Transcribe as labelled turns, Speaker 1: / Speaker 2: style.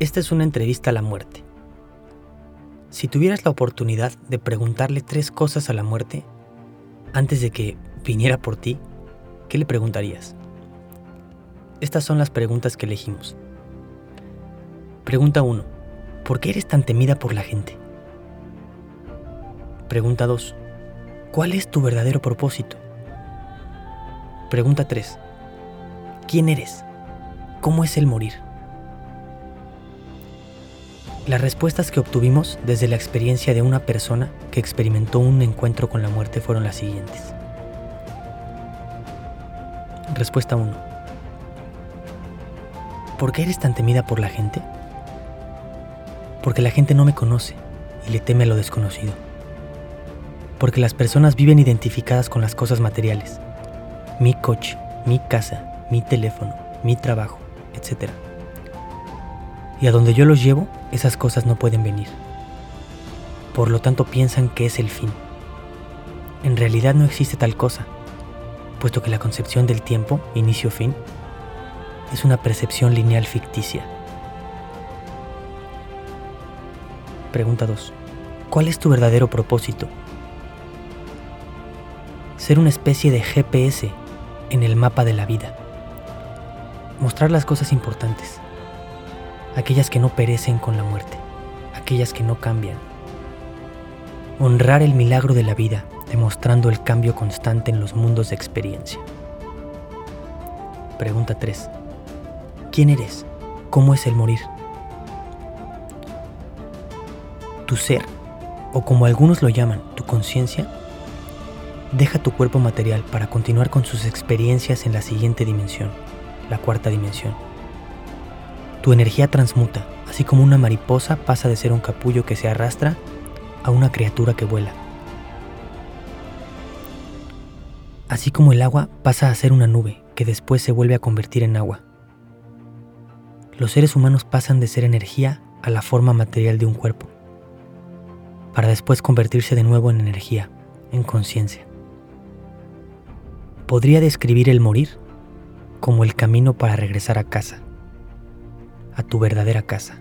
Speaker 1: Esta es una entrevista a la muerte. Si tuvieras la oportunidad de preguntarle tres cosas a la muerte antes de que viniera por ti, ¿qué le preguntarías? Estas son las preguntas que elegimos. Pregunta 1. ¿Por qué eres tan temida por la gente? Pregunta 2. ¿Cuál es tu verdadero propósito? Pregunta 3. ¿Quién eres? ¿Cómo es el morir? Las respuestas que obtuvimos desde la experiencia de una persona que experimentó un encuentro con la muerte fueron las siguientes. Respuesta 1. ¿Por qué eres tan temida por la gente? Porque la gente no me conoce y le teme a lo desconocido. Porque las personas viven identificadas con las cosas materiales. Mi coche, mi casa, mi teléfono, mi trabajo, etc. Y a donde yo los llevo, esas cosas no pueden venir. Por lo tanto piensan que es el fin. En realidad no existe tal cosa, puesto que la concepción del tiempo, inicio-fin, es una percepción lineal ficticia. Pregunta 2. ¿Cuál es tu verdadero propósito? Ser una especie de GPS en el mapa de la vida. Mostrar las cosas importantes, aquellas que no perecen con la muerte, aquellas que no cambian. Honrar el milagro de la vida, demostrando el cambio constante en los mundos de experiencia. Pregunta 3. ¿Quién eres? ¿Cómo es el morir? Tu ser, o como algunos lo llaman, tu conciencia, deja tu cuerpo material para continuar con sus experiencias en la siguiente dimensión, la cuarta dimensión tu energía transmuta, así como una mariposa pasa de ser un capullo que se arrastra a una criatura que vuela. Así como el agua pasa a ser una nube que después se vuelve a convertir en agua. Los seres humanos pasan de ser energía a la forma material de un cuerpo, para después convertirse de nuevo en energía, en conciencia. Podría describir el morir como el camino para regresar a casa tu verdadera casa.